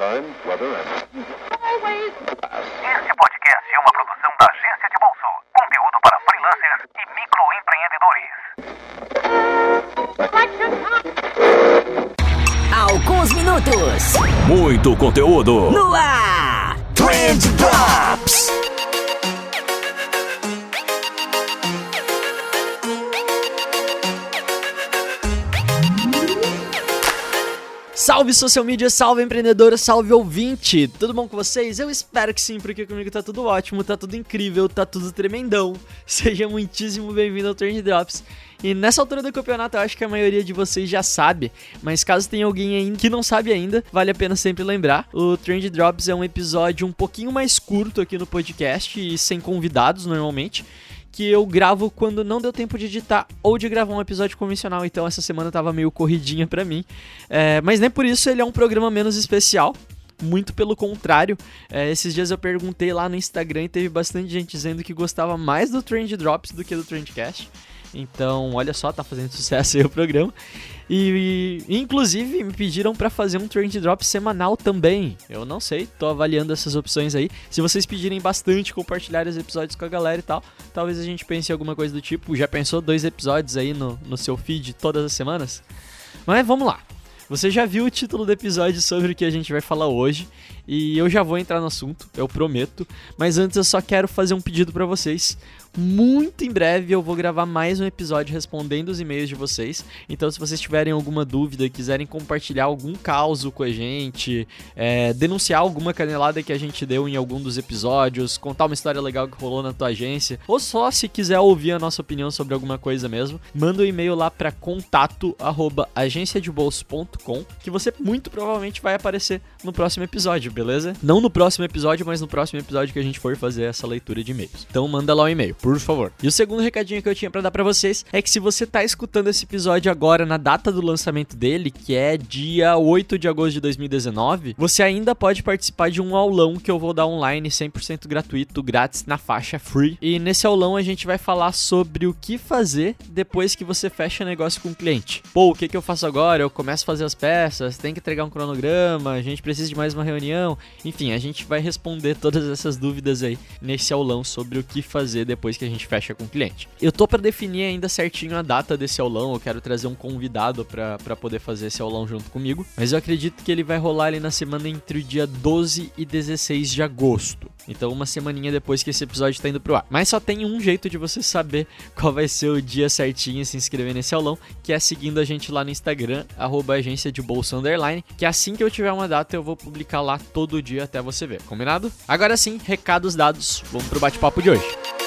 time, weather, and Este podcast é uma produção da Agência de Bolso. Conteúdo para freelancers e microempreendedores. Alguns minutos Muito conteúdo. no ar. Trend Drops. Salve social media, salve empreendedora, salve ouvinte! Tudo bom com vocês? Eu espero que sim, porque comigo tá tudo ótimo, tá tudo incrível, tá tudo tremendão. Seja muitíssimo bem-vindo ao Trend Drops. E nessa altura do campeonato eu acho que a maioria de vocês já sabe, mas caso tenha alguém que não sabe ainda, vale a pena sempre lembrar. O Trend Drops é um episódio um pouquinho mais curto aqui no podcast e sem convidados normalmente que eu gravo quando não deu tempo de editar ou de gravar um episódio convencional, então essa semana tava meio corridinha pra mim. É, mas nem por isso ele é um programa menos especial. Muito pelo contrário, É, esses dias eu perguntei lá no Instagram e teve bastante gente dizendo que gostava mais do Trend Drops do que do Trendcast. Então, olha só, tá fazendo sucesso aí o programa. E, e, inclusive me pediram pra fazer um Trend Drop semanal também. Eu não sei, tô avaliando essas opções aí. Se vocês pedirem bastante, compartilhar os episódios com a galera e tal, talvez a gente pense em alguma coisa do tipo. Já pensou dois episódios aí no, no seu feed todas as semanas? Mas vamos lá. Você já viu o título do episódio sobre o que a gente vai falar hoje e eu já vou entrar no assunto, eu prometo. Mas antes eu só quero fazer um pedido pra vocês. Muito em breve eu vou gravar mais um episódio respondendo os e-mails de vocês. Então, se vocês tiverem alguma dúvida, quiserem compartilhar algum caso com a gente, é, denunciar alguma canelada que a gente deu em algum dos episódios, contar uma história legal que rolou na tua agência, ou só se quiser ouvir a nossa opinião sobre alguma coisa mesmo, manda um e-mail lá para contato@agenciadebolso.com, que você muito provavelmente vai aparecer no próximo episódio, beleza? Não no próximo episódio, mas no próximo episódio que a gente for fazer essa leitura de e-mails. Então manda lá o e-mail, por favor. E o segundo recadinho que eu tinha para dar para vocês é que se você tá escutando esse episódio agora na data do lançamento dele, que é dia 8 de agosto de 2019, você ainda pode participar de um aulão que eu vou dar online 100% gratuito, grátis na faixa free. E nesse aulão a gente vai falar sobre o que fazer depois que você fecha negócio com o cliente. Pô, o que que eu faço agora? Eu começo a fazer as peças, tem que entregar um cronograma, a gente precisa de mais uma reunião. Enfim, a gente vai responder todas essas dúvidas aí nesse aulão sobre o que fazer depois que a gente fecha com o cliente. Eu tô para definir ainda certinho a data desse aulão, eu quero trazer um convidado para poder fazer esse aulão junto comigo, mas eu acredito que ele vai rolar ali na semana entre o dia 12 e 16 de agosto. Então, uma semaninha depois que esse episódio tá indo pro ar. Mas só tem um jeito de você saber qual vai ser o dia certinho e se inscrever nesse aulão, que é seguindo a gente lá no Instagram, arroba agência de bolsa underline, que assim que eu tiver uma data eu vou publicar lá todo dia até você ver, combinado? Agora sim, recados dados, vamos pro bate-papo de hoje.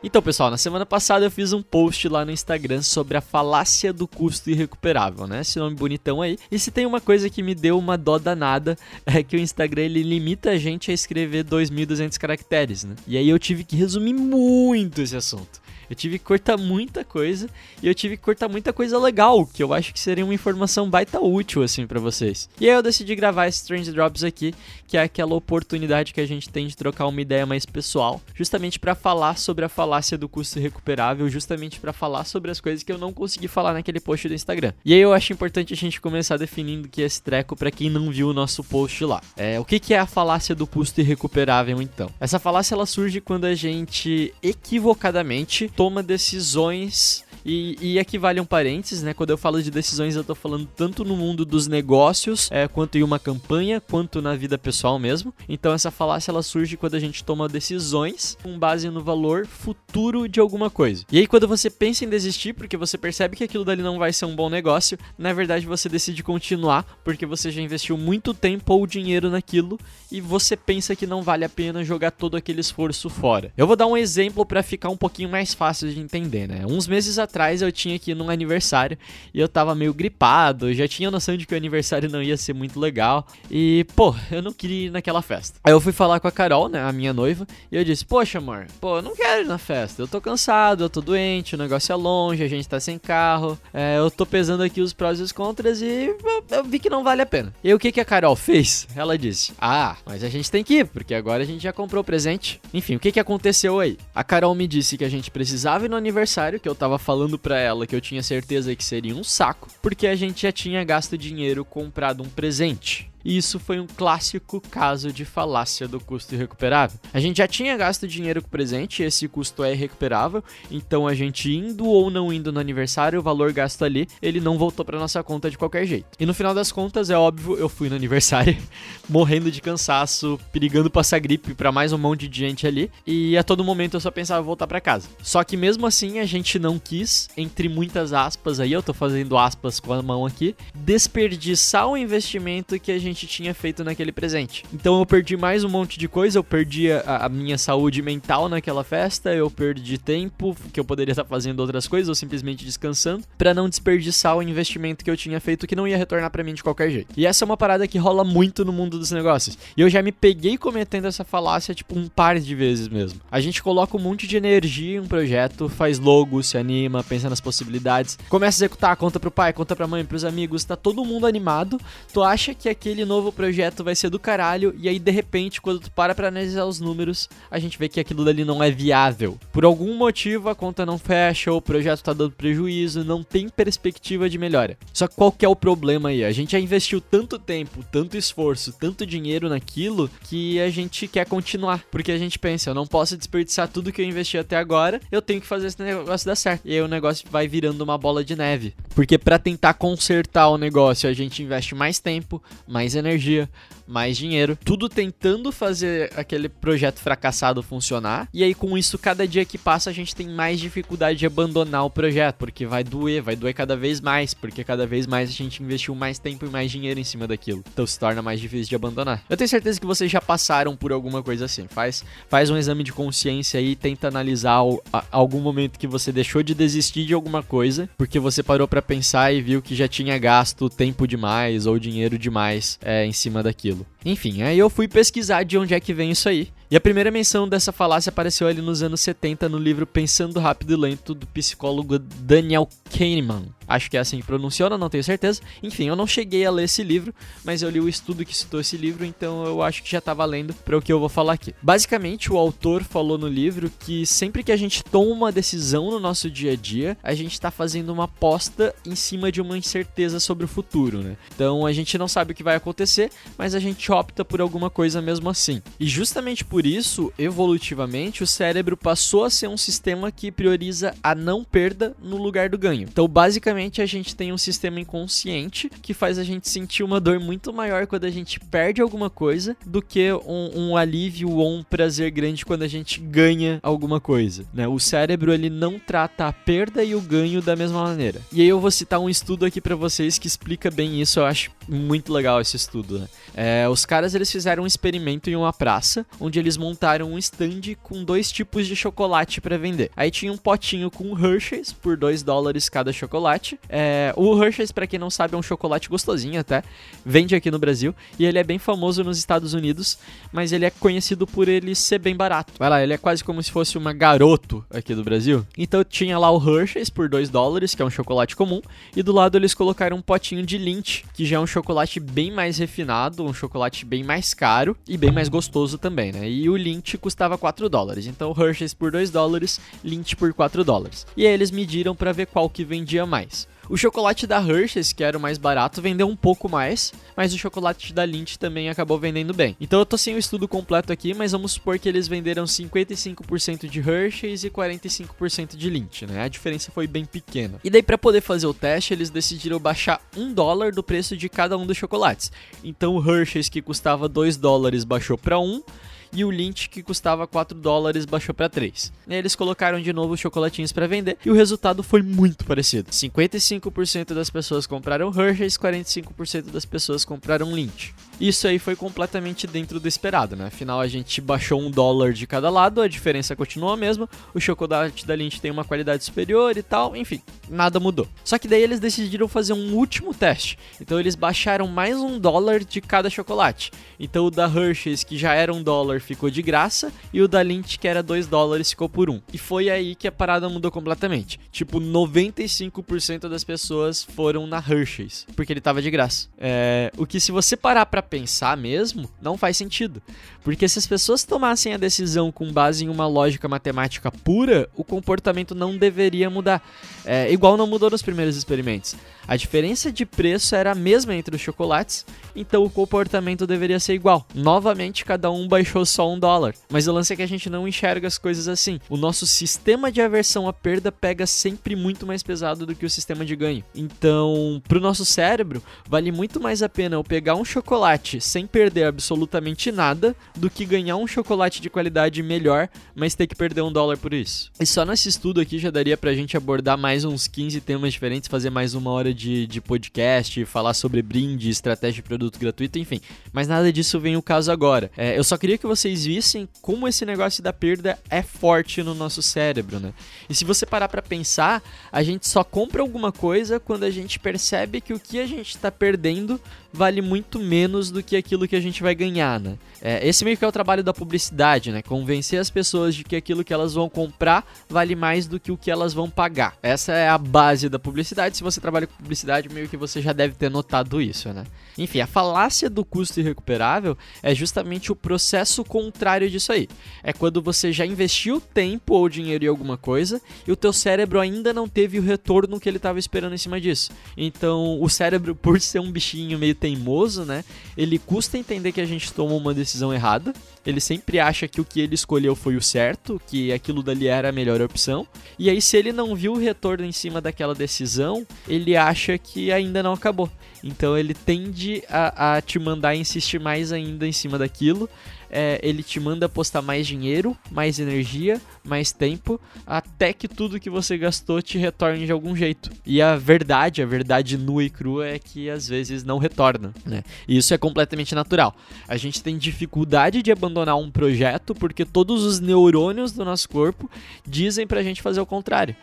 Então, pessoal, na semana passada eu fiz um post lá no Instagram sobre a falácia do custo irrecuperável, né? Esse nome bonitão aí. E se tem uma coisa que me deu uma dó danada, é que o Instagram ele limita a gente a escrever 2.200 caracteres, né? E aí eu tive que resumir muito esse assunto. Eu tive que cortar muita coisa e eu tive que cortar muita coisa legal, que eu acho que seria uma informação baita útil assim para vocês. E aí eu decidi gravar esse Strange Drops aqui, que é aquela oportunidade que a gente tem de trocar uma ideia mais pessoal, justamente para falar sobre a falácia do custo recuperável, justamente para falar sobre as coisas que eu não consegui falar naquele post do Instagram. E aí eu acho importante a gente começar definindo que esse treco para quem não viu o nosso post lá. É, o que que é a falácia do custo irrecuperável então? Essa falácia ela surge quando a gente equivocadamente toma decisões e, e aqui vale um parênteses, né? Quando eu falo de decisões, eu tô falando tanto no mundo dos negócios, é, quanto em uma campanha, quanto na vida pessoal mesmo. Então essa falácia ela surge quando a gente toma decisões com base no valor futuro de alguma coisa. E aí quando você pensa em desistir porque você percebe que aquilo dali não vai ser um bom negócio, na verdade você decide continuar porque você já investiu muito tempo ou dinheiro naquilo e você pensa que não vale a pena jogar todo aquele esforço fora. Eu vou dar um exemplo para ficar um pouquinho mais fácil de entender, né? Uns meses atrás atrás eu tinha que ir num aniversário e eu tava meio gripado, já tinha noção de que o aniversário não ia ser muito legal. E, pô, eu não queria ir naquela festa. Aí eu fui falar com a Carol, né, a minha noiva, e eu disse: Poxa, amor, pô, eu não quero ir na festa. Eu tô cansado, eu tô doente, o negócio é longe, a gente tá sem carro. É, eu tô pesando aqui os prós e os contras e eu, vi que não vale a pena. E o que, que a Carol fez? Ela disse: Ah, mas a gente tem que ir, porque agora a gente já comprou o presente. Enfim, o que, que aconteceu aí? A Carol me disse que a gente precisava ir no aniversário, que eu tava falando pra ela que eu tinha certeza que seria um saco, porque a gente já tinha gasto dinheiro comprado um presente. E isso foi um clássico caso de falácia do custo irrecuperável. A gente já tinha gasto dinheiro com o presente, esse custo é irrecuperável, então a gente indo ou não indo no aniversário, o valor gasto ali, ele não voltou para nossa conta de qualquer jeito. E no final das contas, é óbvio, eu fui no aniversário, morrendo de cansaço, perigando passar gripe para mais um monte de gente ali, e a todo momento eu só pensava voltar para casa. Só que mesmo assim, a gente não quis, entre muitas aspas aí, eu tô fazendo aspas com a mão aqui, desperdiçar o investimento que a gente tinha feito naquele presente. Então eu perdi mais um monte de coisa, eu perdi a, a minha saúde mental naquela festa, eu perdi tempo que eu poderia estar fazendo outras coisas ou simplesmente descansando, para não desperdiçar o investimento que eu tinha feito que não ia retornar para mim de qualquer jeito. E essa é uma parada que rola muito no mundo dos negócios. E eu já me peguei cometendo essa falácia tipo um par de vezes mesmo. A gente coloca um monte de energia em um projeto, faz logo, se anima, pensa nas possibilidades, começa a executar, conta pro pai, conta pra mãe, pros amigos, tá todo mundo animado. Tu acha que aquele novo projeto vai ser do caralho, e aí de repente, quando tu para pra analisar os números, a gente vê que aquilo dali não é viável. Por algum motivo a conta não fecha, o projeto tá dando prejuízo, não tem perspectiva de melhora. Só que qual que é o problema aí? A gente já investiu tanto tempo, tanto esforço, tanto dinheiro naquilo que a gente quer continuar. Porque a gente pensa, eu não posso desperdiçar tudo que eu investi até agora, eu tenho que fazer esse negócio dar certo. E aí o negócio vai virando uma bola de neve. Porque para tentar consertar o negócio, a gente investe mais tempo, mais energia, mais dinheiro, tudo tentando fazer aquele projeto fracassado funcionar. E aí com isso, cada dia que passa, a gente tem mais dificuldade de abandonar o projeto, porque vai doer, vai doer cada vez mais, porque cada vez mais a gente investiu mais tempo e mais dinheiro em cima daquilo. Então se torna mais difícil de abandonar. Eu tenho certeza que vocês já passaram por alguma coisa assim. Faz, faz um exame de consciência aí, tenta analisar o, a, algum momento que você deixou de desistir de alguma coisa, porque você parou para pensar e viu que já tinha gasto tempo demais ou dinheiro demais é, em cima daquilo. Enfim, aí eu fui pesquisar de onde é que vem isso aí. E a primeira menção dessa falácia apareceu ali nos anos 70 no livro Pensando Rápido e Lento do psicólogo Daniel Kahneman. Acho que é assim que pronunciona, não tenho certeza. Enfim, eu não cheguei a ler esse livro, mas eu li o estudo que citou esse livro, então eu acho que já tá valendo para o que eu vou falar aqui. Basicamente, o autor falou no livro que sempre que a gente toma uma decisão no nosso dia a dia, a gente tá fazendo uma aposta em cima de uma incerteza sobre o futuro, né? Então a gente não sabe o que vai acontecer, mas a gente opta por alguma coisa mesmo assim. E justamente por isso, evolutivamente, o cérebro passou a ser um sistema que prioriza a não perda no lugar do ganho. Então, basicamente, a gente tem um sistema inconsciente que faz a gente sentir uma dor muito maior quando a gente perde alguma coisa do que um, um alívio ou um prazer grande quando a gente ganha alguma coisa. Né? O cérebro ele não trata a perda e o ganho da mesma maneira. E aí eu vou citar um estudo aqui para vocês que explica bem isso. Eu acho muito legal esse estudo. Né? É, os caras eles fizeram um experimento em uma praça onde eles montaram um stand com dois tipos de chocolate para vender. Aí tinha um potinho com Hershey's por 2 dólares cada chocolate. É, o Hershey's, para quem não sabe, é um chocolate gostosinho até. Vende aqui no Brasil e ele é bem famoso nos Estados Unidos, mas ele é conhecido por ele ser bem barato. Vai lá, ele é quase como se fosse uma garoto aqui do Brasil. Então tinha lá o Hershey's por 2 dólares, que é um chocolate comum, e do lado eles colocaram um potinho de Lindt, que já é um chocolate bem mais refinado, um chocolate bem mais caro e bem mais gostoso também, né? E o Lindt custava 4 dólares. Então Hershey's por 2 dólares, Lindt por 4 dólares. E aí eles mediram para ver qual que vendia mais. O chocolate da Hershey's, que era o mais barato, vendeu um pouco mais, mas o chocolate da Lindt também acabou vendendo bem. Então eu tô sem o estudo completo aqui, mas vamos supor que eles venderam 55% de Hershey's e 45% de Lindt, né? A diferença foi bem pequena. E daí para poder fazer o teste, eles decidiram baixar um dólar do preço de cada um dos chocolates. Então o Hershey's que custava 2 dólares baixou para 1, um, e o Lindt, que custava 4 dólares, baixou para 3. E aí eles colocaram de novo os chocolatinhos para vender e o resultado foi muito parecido. 55% das pessoas compraram Hershey's, 45% das pessoas compraram Lindt. Isso aí foi completamente dentro do esperado, né? Afinal, a gente baixou um dólar de cada lado, a diferença continua a mesma, o chocolate da Lindt tem uma qualidade superior e tal, enfim, nada mudou. Só que daí eles decidiram fazer um último teste. Então eles baixaram mais um dólar de cada chocolate. Então o da Hershey's, que já era um dólar, ficou de graça, e o da Lindt, que era dois dólares, ficou por um. E foi aí que a parada mudou completamente. Tipo, 95% das pessoas foram na Hershey's, porque ele tava de graça. É, o que se você parar para pensar mesmo, não faz sentido. Porque se as pessoas tomassem a decisão com base em uma lógica matemática pura, o comportamento não deveria mudar. É, igual não mudou nos primeiros experimentos. A diferença de preço era a mesma entre os chocolates, então o comportamento deveria ser igual. Novamente, cada um baixou só um dólar. Mas o lance é que a gente não enxerga as coisas assim. O nosso sistema de aversão à perda pega sempre muito mais pesado do que o sistema de ganho. Então, pro nosso cérebro, vale muito mais a pena eu pegar um chocolate sem perder absolutamente nada do que ganhar um chocolate de qualidade melhor, mas ter que perder um dólar por isso. E só nesse estudo aqui já daria pra gente abordar mais uns 15 temas diferentes, fazer mais uma hora de, de podcast, falar sobre brinde, estratégia de produto gratuito, enfim. Mas nada disso vem o caso agora. É, eu só queria que vocês vissem como esse negócio da perda é forte no nosso cérebro, né? E se você parar para pensar, a gente só compra alguma coisa quando a gente percebe que o que a gente está perdendo vale muito menos do que aquilo que a gente vai ganhar, né? É, esse meio que é o trabalho da publicidade, né? Convencer as pessoas de que aquilo que elas vão comprar vale mais do que o que elas vão pagar. Essa é a base da publicidade. Se você trabalha com publicidade, meio que você já deve ter notado isso, né? Enfim, a falácia do custo irrecuperável é justamente o processo contrário disso aí. É quando você já investiu tempo ou dinheiro em alguma coisa e o teu cérebro ainda não teve o retorno que ele estava esperando em cima disso. Então, o cérebro, por ser um bichinho meio teimoso, né? Ele custa entender que a gente tomou uma decisão errada. Ele sempre acha que o que ele escolheu foi o certo, que aquilo dali era a melhor opção. E aí, se ele não viu o retorno em cima daquela decisão, ele acha que ainda não acabou. Então ele tende a, a te mandar insistir mais ainda em cima daquilo é, ele te manda postar mais dinheiro, mais energia, mais tempo, até que tudo que você gastou te retorne de algum jeito. E a verdade, a verdade nua e crua é que às vezes não retorna, né? E isso é completamente natural. A gente tem dificuldade de abandonar um projeto porque todos os neurônios do nosso corpo dizem pra gente fazer o contrário.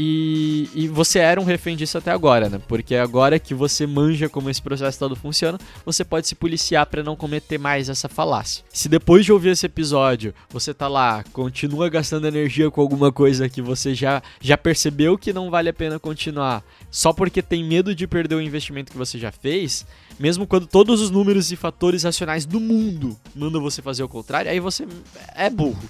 E, e, você era um refém disso até agora, né? Porque agora que você manja como esse processo todo funciona, você pode se policiar para não cometer mais essa falácia. Se depois de ouvir esse episódio, você tá lá, continua gastando energia com alguma coisa que você já, já percebeu que não vale a pena continuar, só porque tem medo de perder o investimento que você já fez, mesmo quando todos os números e fatores racionais do mundo mandam você fazer o contrário, aí você é burro.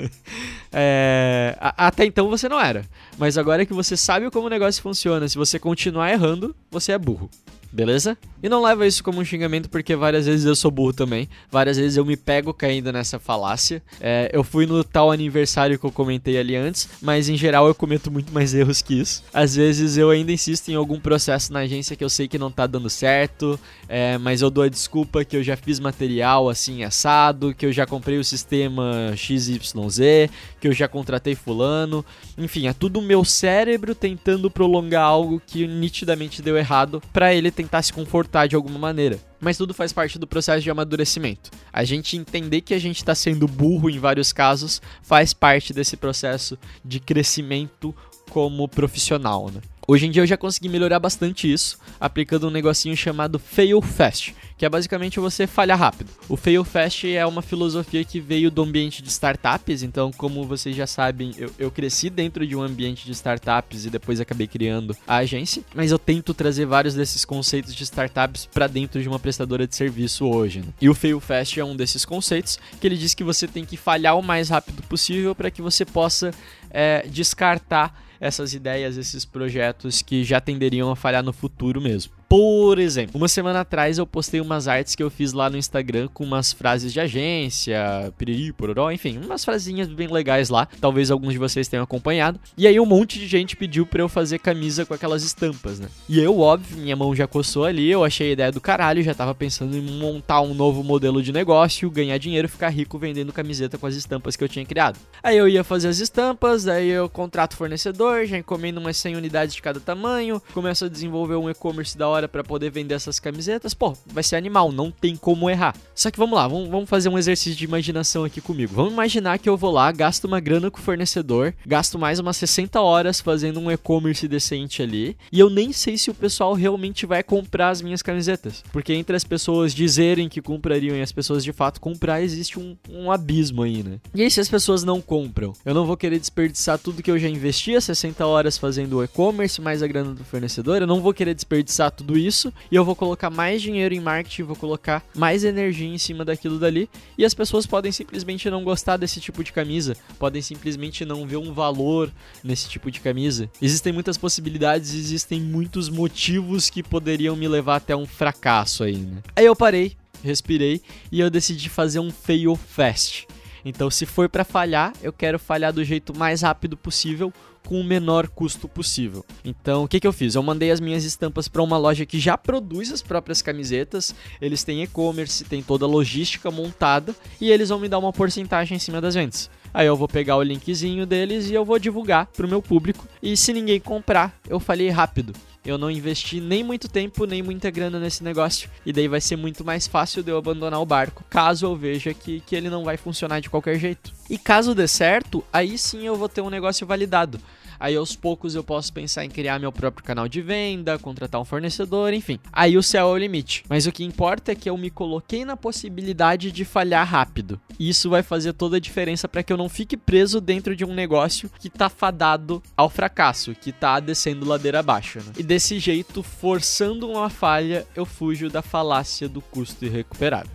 é, até então você não era. Mas agora que você sabe como o negócio funciona, se você continuar errando, você é burro beleza? E não leva isso como um xingamento, porque várias vezes eu sou burro também. Várias vezes eu me pego caindo nessa falácia. É, eu fui no tal aniversário que eu comentei ali antes, mas em geral eu cometo muito mais erros que isso. Às vezes eu ainda insisto em algum processo na agência que eu sei que não tá dando certo, é, mas eu dou a desculpa que eu já fiz material assim assado, que eu já comprei o sistema XYZ, que eu já contratei fulano. Enfim, é tudo o meu cérebro tentando prolongar algo que nitidamente deu errado para ele tentar se confortar de alguma maneira. Mas tudo faz parte do processo de amadurecimento. A gente entender que a gente está sendo burro em vários casos faz parte desse processo de crescimento como profissional, né? Hoje em dia eu já consegui melhorar bastante isso, aplicando um negocinho chamado Fail Fast, que é basicamente você falhar rápido. O Fail Fast é uma filosofia que veio do ambiente de startups, então, como vocês já sabem, eu, eu cresci dentro de um ambiente de startups e depois acabei criando a agência, mas eu tento trazer vários desses conceitos de startups para dentro de uma prestadora de serviço hoje. Né? E o Fail Fast é um desses conceitos que ele diz que você tem que falhar o mais rápido possível para que você possa é, descartar essas ideias, esses projetos que já tenderiam a falhar no futuro mesmo. Por exemplo, uma semana atrás eu postei umas artes que eu fiz lá no Instagram com umas frases de agência, piriri, pororó, enfim, umas frasinhas bem legais lá. Talvez alguns de vocês tenham acompanhado. E aí um monte de gente pediu para eu fazer camisa com aquelas estampas, né? E eu, óbvio, minha mão já coçou ali, eu achei a ideia do caralho, já tava pensando em montar um novo modelo de negócio, ganhar dinheiro, ficar rico vendendo camiseta com as estampas que eu tinha criado. Aí eu ia fazer as estampas, aí eu contrato fornecedor já encomendo umas 100 unidades de cada tamanho, começo a desenvolver um e-commerce da hora para poder vender essas camisetas. Pô, vai ser animal, não tem como errar. Só que vamos lá, vamos, vamos fazer um exercício de imaginação aqui comigo. Vamos imaginar que eu vou lá, gasto uma grana com o fornecedor, gasto mais umas 60 horas fazendo um e-commerce decente ali, e eu nem sei se o pessoal realmente vai comprar as minhas camisetas. Porque entre as pessoas dizerem que comprariam e as pessoas de fato comprar, existe um, um abismo aí, né? E aí, se as pessoas não compram, eu não vou querer desperdiçar tudo que eu já investi, as 60 horas fazendo o e-commerce, mais a grana do fornecedor, eu não vou querer desperdiçar tudo isso, e eu vou colocar mais dinheiro em marketing, vou colocar mais energia em cima daquilo dali, e as pessoas podem simplesmente não gostar desse tipo de camisa, podem simplesmente não ver um valor nesse tipo de camisa. Existem muitas possibilidades, existem muitos motivos que poderiam me levar até um fracasso aí, né? Aí eu parei, respirei e eu decidi fazer um fail fast. Então, se for para falhar, eu quero falhar do jeito mais rápido possível, com o menor custo possível. Então, o que, que eu fiz? Eu mandei as minhas estampas para uma loja que já produz as próprias camisetas. Eles têm e-commerce, tem toda a logística montada e eles vão me dar uma porcentagem em cima das vendas. Aí eu vou pegar o linkzinho deles e eu vou divulgar pro meu público. E se ninguém comprar, eu falei rápido. Eu não investi nem muito tempo, nem muita grana nesse negócio. E daí vai ser muito mais fácil de eu abandonar o barco, caso eu veja que, que ele não vai funcionar de qualquer jeito. E caso dê certo, aí sim eu vou ter um negócio validado. Aí aos poucos eu posso pensar em criar meu próprio canal de venda, contratar um fornecedor, enfim. Aí o céu é o limite. Mas o que importa é que eu me coloquei na possibilidade de falhar rápido. Isso vai fazer toda a diferença para que eu não fique preso dentro de um negócio que tá fadado ao fracasso, que tá descendo ladeira abaixo. Né? E desse jeito, forçando uma falha, eu fujo da falácia do custo irrecuperável.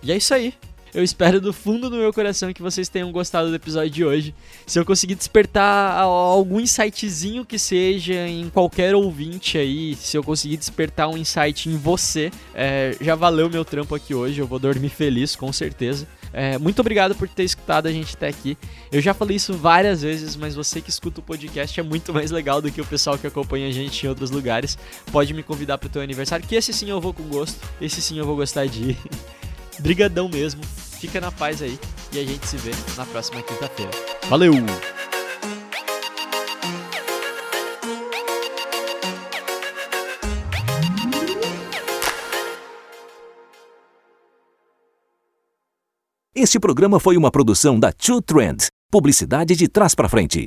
E é isso aí. Eu espero do fundo do meu coração que vocês tenham gostado do episódio de hoje. Se eu conseguir despertar algum insightzinho que seja em qualquer ouvinte aí, se eu conseguir despertar um insight em você, é, já valeu meu trampo aqui hoje. Eu vou dormir feliz, com certeza. É, muito obrigado por ter escutado a gente até aqui. Eu já falei isso várias vezes, mas você que escuta o podcast é muito mais legal do que o pessoal que acompanha a gente em outros lugares. Pode me convidar para o teu aniversário, que esse sim eu vou com gosto, esse sim eu vou gostar de ir. Brigadão mesmo. Fica na paz aí e a gente se vê na próxima quinta-feira. Valeu! Este programa foi uma produção da Two Trend, publicidade de trás para frente.